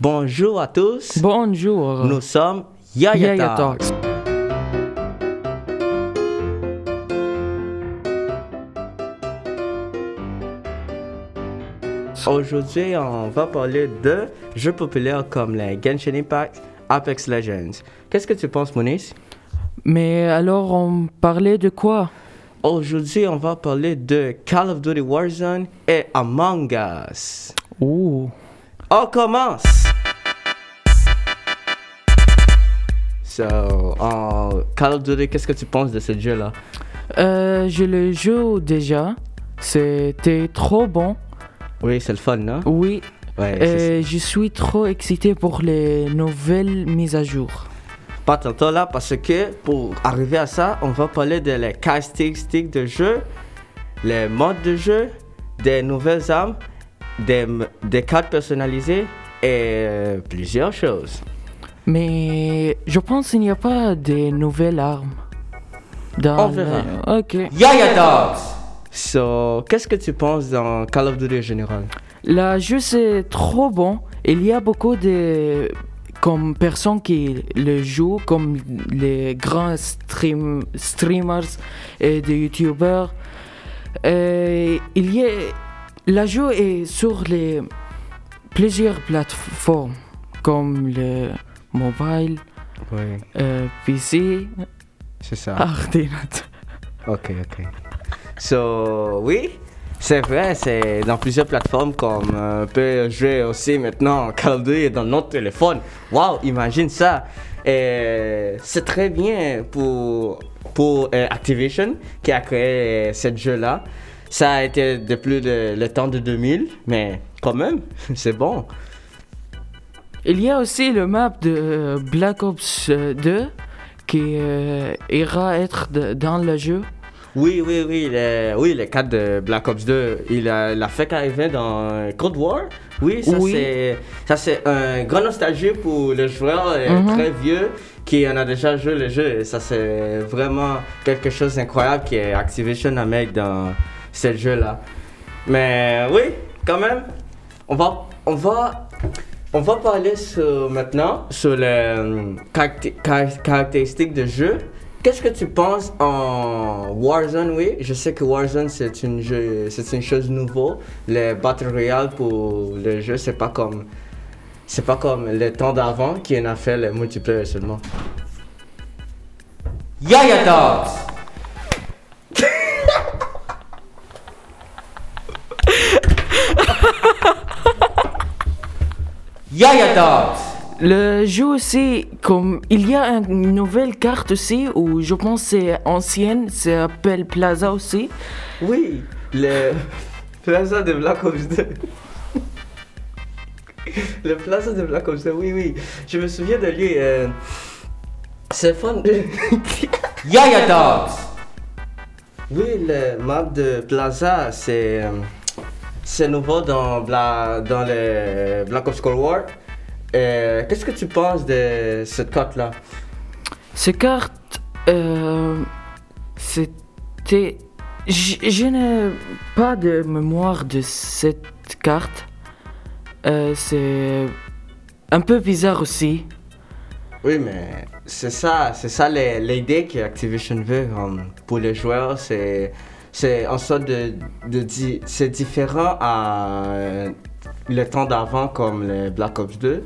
Bonjour à tous. Bonjour. Nous sommes Yaya, Yaya Talks. Talks. Aujourd'hui, on va parler de jeux populaires comme les Genshin Impact, Apex Legends. Qu'est-ce que tu penses, Moniz? Mais alors, on parlait de quoi? Aujourd'hui, on va parler de Call of Duty Warzone et Among Us. Ouh. On commence! So, en Call of Duty, qu'est-ce que tu penses de ce jeu-là? Euh, je le joue déjà. C'était trop bon. Oui, c'est le fun, non? Oui. Ouais, Et je suis trop excité pour les nouvelles mises à jour. pas tantôt là parce que pour arriver à ça, on va parler de les caractéristiques de jeu, les modes de jeu, des nouvelles armes, des, des cartes personnalisées et plusieurs choses. Mais je pense qu'il n'y a pas de nouvelles armes. Dans On verra. le- Ok. Yaya Dogs! So, qu'est-ce que tu penses dans Call of Duty en général? Le jeu c'est trop bon. Il y a beaucoup de comme personnes qui le jouent, comme les grands stream, streamers et des youtubeurs. Il y a le jeu est sur les plusieurs plateformes comme le mobile, Oui, euh, PC, c'est ça. ordinateur. Ok, ok. So, oui, c'est vrai, c'est dans plusieurs plateformes comme euh, on peut jouer aussi maintenant of Duty dans notre téléphone. Wow, imagine ça. Et c'est très bien pour, pour euh, Activision qui a créé ce jeu-là. Ça a été depuis le, le temps de 2000, mais quand même, c'est bon. Il y a aussi le map de euh, Black Ops euh, 2 qui euh, ira être de- dans le jeu. Oui, oui, oui, le, oui, le cadre de Black Ops 2, il a, fait arriver dans Cold War. Oui, ça Oui. c'est un grand nostalgie pour le joueur euh, Mhm. très vieux qui en a déjà joué le jeu. Et ça c'est vraiment quelque chose d'incroyable que Activision a mis dans ce jeu-là. Mais oui, quand même, on va, on va, on va parler sur, maintenant sur les euh, caracté- car- caractéristiques de jeu. Qu'est-ce que tu penses en Warzone, oui? Je sais que Warzone, c'est une, jeu, une chose nouvelle. Le Battle Royale pour le jeu, c'est pas comme... C'est pas comme le temps d'avant qui en a fait le multiplayer seulement. Yaya Dogs! Yaya Dogs! Le jeu aussi, comme il y a un- une nouvelle carte aussi où je pense que c'est ancienne, ça s'appelle Plaza aussi. Oui, le plaza de Black Ops 2. le plaza de Black Ops 2, oui, oui. Je me souviens de lui. euh, C'est fun. Yaya Dogs! Oui, le map de Plaza, c'est. euh, C'est nouveau dans, Bla, dans le Black Ops Cold War. Euh, Qu'est-ce que tu penses de cette carte-là? Ces cartes, euh, c'était. Je n'ai pas de mémoire de cette carte. Euh, c'est un peu bizarre aussi. Oui, mais c'est ça, c'est ça l'idée que Activision veut pour les joueurs, c'est c'est en sorte de, de c'est différent à euh, le temps d'avant comme le Black Ops 2,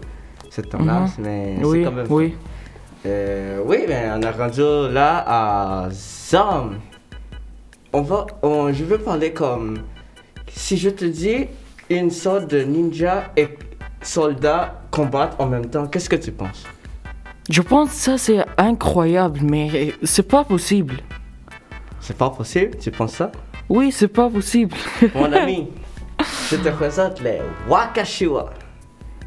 cette temps-là, Mhm. mais c'est Oui, quand même oui. euh, oui, mais on a rendu là à Zom. On va, on- je veux parler comme si je te dis une sorte de ninja et soldat combattent en même temps, qu'est-ce que tu penses? Je pense que ça c'est incroyable, mais c'est pas possible. C'est pas possible, tu penses ça? Oui, c'est pas possible. Mon ami, je te présente les Wakashiwa.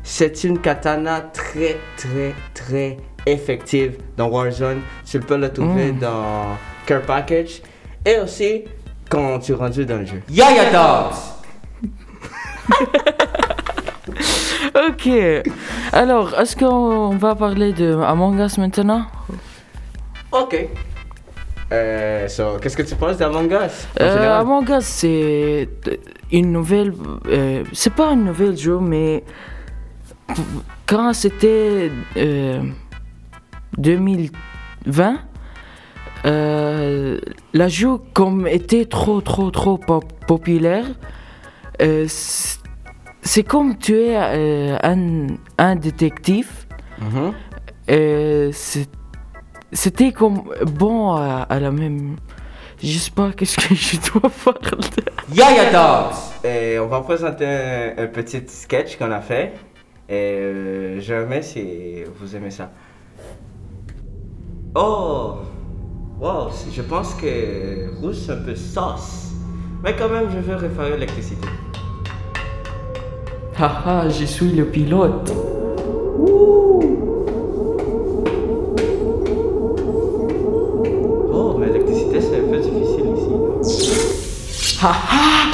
C'est une katana très, très, très effective dans Warzone. Tu peux le trouver Mm. dans Care Package et aussi quand tu es rendu dans le jeu. Yaya Dogs! ok. Alors, est-ce qu'on va parler de Among Us maintenant? Ok. Euh, so, qu'est-ce que tu penses d'Among Us? Euh? Among Us, c'est une nouvelle. euh, c'est pas une nouvelle jeu, mais quand c'était euh, 2020, euh, la jeu comme était trop trop trop pop- populaire, euh, c'est comme tu es euh, un, un détective. Mhm. euh, c'est- c'était comme bon à, à la même. Je sais pas qu'est-ce que je dois faire. Yaya Talks! Et on va présenter un, un petit sketch qu'on a fait. Et euh, j'aimerais si vous aimez ça. Oh! Wow, je pense que rouge c'est un peu sauce. Mais quand même, je veux réparer l'électricité. Haha, je suis le pilote. Oh, Haha!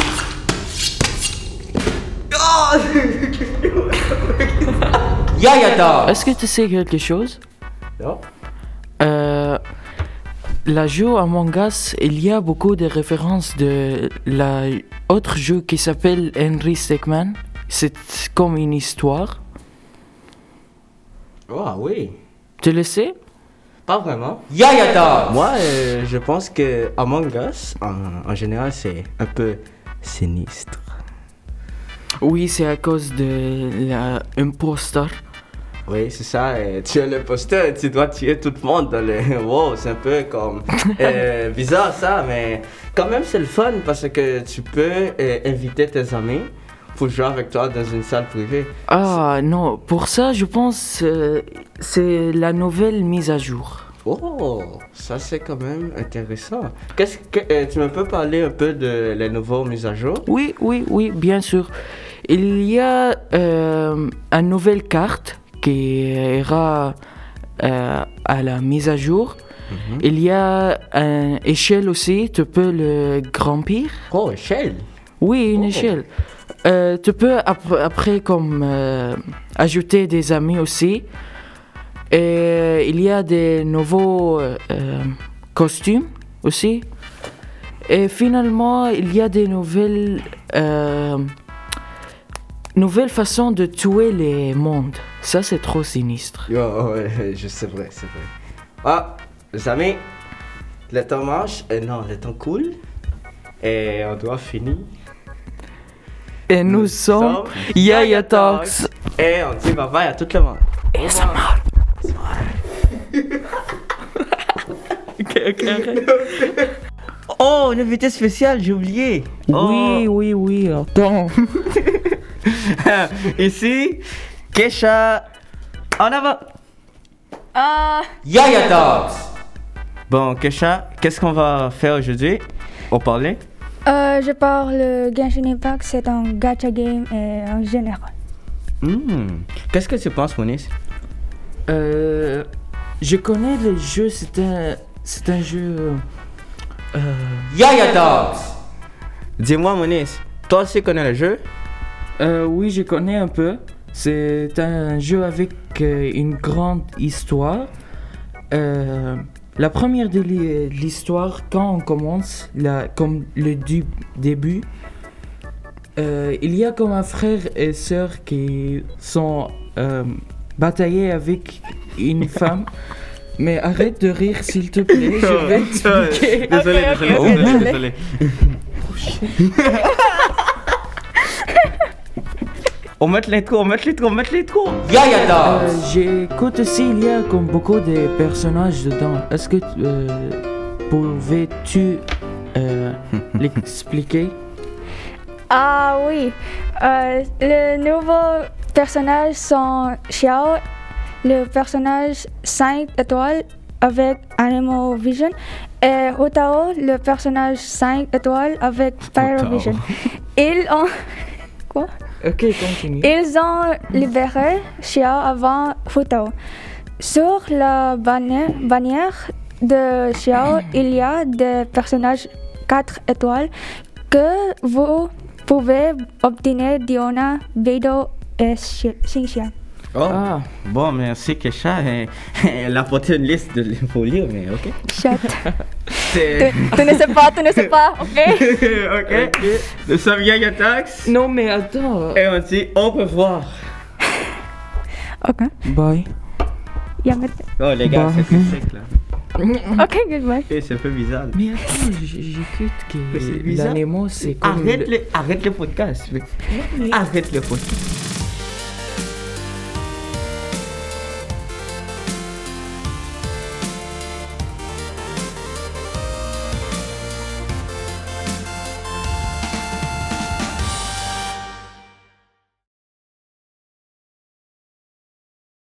Yaya Talks! Est-ce que tu sais quelque chose? Non? Euh, la jeu Among Us, il y a beaucoup de références de la autre jeu qui s'appelle Henry Stickman. C'est comme une histoire. Oh, oui. Tu le sais? Pas vraiment. Yaya Talks! Moi, euh, je pense que Among Us, en, en général, c'est un peu sinistre. Oui, c'est à cause de l'imposteur. Oui, c'est ça. euh, tu es le posteur et tu dois tuer tout le monde dans le. Wow, c'est un peu comme. euh, bizarre ça, mais quand même c'est le fun parce que tu peux euh, inviter tes amis pour jouer avec toi dans une salle privée. Ah non, pour ça, je pense euh, c'est la nouvelle mise à jour. Oh, ça c'est quand même intéressant. Qu'est-ce que euh, tu me peux parler un peu de les nouveaux mises à jour? Oui, oui, oui, bien sûr. Il y a euh, une nouvelle carte qui ira euh, à la mise à jour. Il y a une échelle aussi, tu peux le grandir. Oh, échelle. Oui, une Oh. échelle. Euh, tu peux ap- après comme euh, ajouter des amis aussi. Et il y a des nouveaux euh, costumes aussi. Et finalement, il y a des nouvelles nouvelles façons de tuer les mondes. Ça, c'est trop sinistre. Oh, ouais, je sais vrai, c'est vrai. Ah, les amis, le temps marche, non, le temps coule. Et on doit finir. Et nous, sommes Yaya Talks. Et on dit bye bye à tout le monde. Et ça marche. Ok, ok, arrête. Oh, l'invité spécial, j'ai oublié. Oui, oui, oui, attends. Ici, Kesha, en avant. Ah, Yaya Talks. Bon, Kesha, qu'est-ce qu'on va faire aujourd'hui? On parlait? Euh, je parle Genshin Impact, c'est un gacha game et en général. Hmm. Qu'est-ce que tu penses, Moniz? Euh, je connais le jeu, c'est un, c'est un jeu. Euh, Yaya Talks. Dis-moi, Moniz, toi aussi connais le jeu? euh, oui, je connais un peu. C'est un jeu avec euh, une grande histoire. La première de l'hi- l'histoire, quand on commence, la, comme le du- début, euh, il y a comme un frère et sœur qui sont euh, bataillés avec une femme. Mais arrête de rire s'il te plaît, je vais expliquer. Désolé, désolé, désolé. on met l'intro, on met l'intro, on met l'intro. Yaya Euh, J'écoute aussi, il y a comme beaucoup de personnages dedans. Est-ce que euh, pouvais-tu euh, l'expliquer? Ah oui, euh, le nouveau personnage sont Xiao, le personnage 5 étoiles avec Animal Vision, et Hotao, le personnage 5 étoiles avec Pyro Vision. Ils ont... Quoi? Ok, continue. Ils ont libéré Xiao avant Hutao. Sur la bannière, bannière de Xiao, il y a des personnages 4 étoiles que vous pouvez obtenir Diona, Beidou et Xi- Xinxian. Oh, Ah, bon, merci Kesha. Elle- a apporté une liste de pour lire, mais ok. Chat. Tu, ne sais pas, tu ne sais pas, ok? ok. Nous sommes Yaya Tax. non mais attends. Et on dit au revoir. Ok. Bye. Oh, les gars, c'est plus sec là. Ok, goodbye. C'est un peu bizarre. Mais attends, j'écoute que bizarre. l'animal, c'est comme... Arrête le- le, arrête le podcast. Arrête le podcast.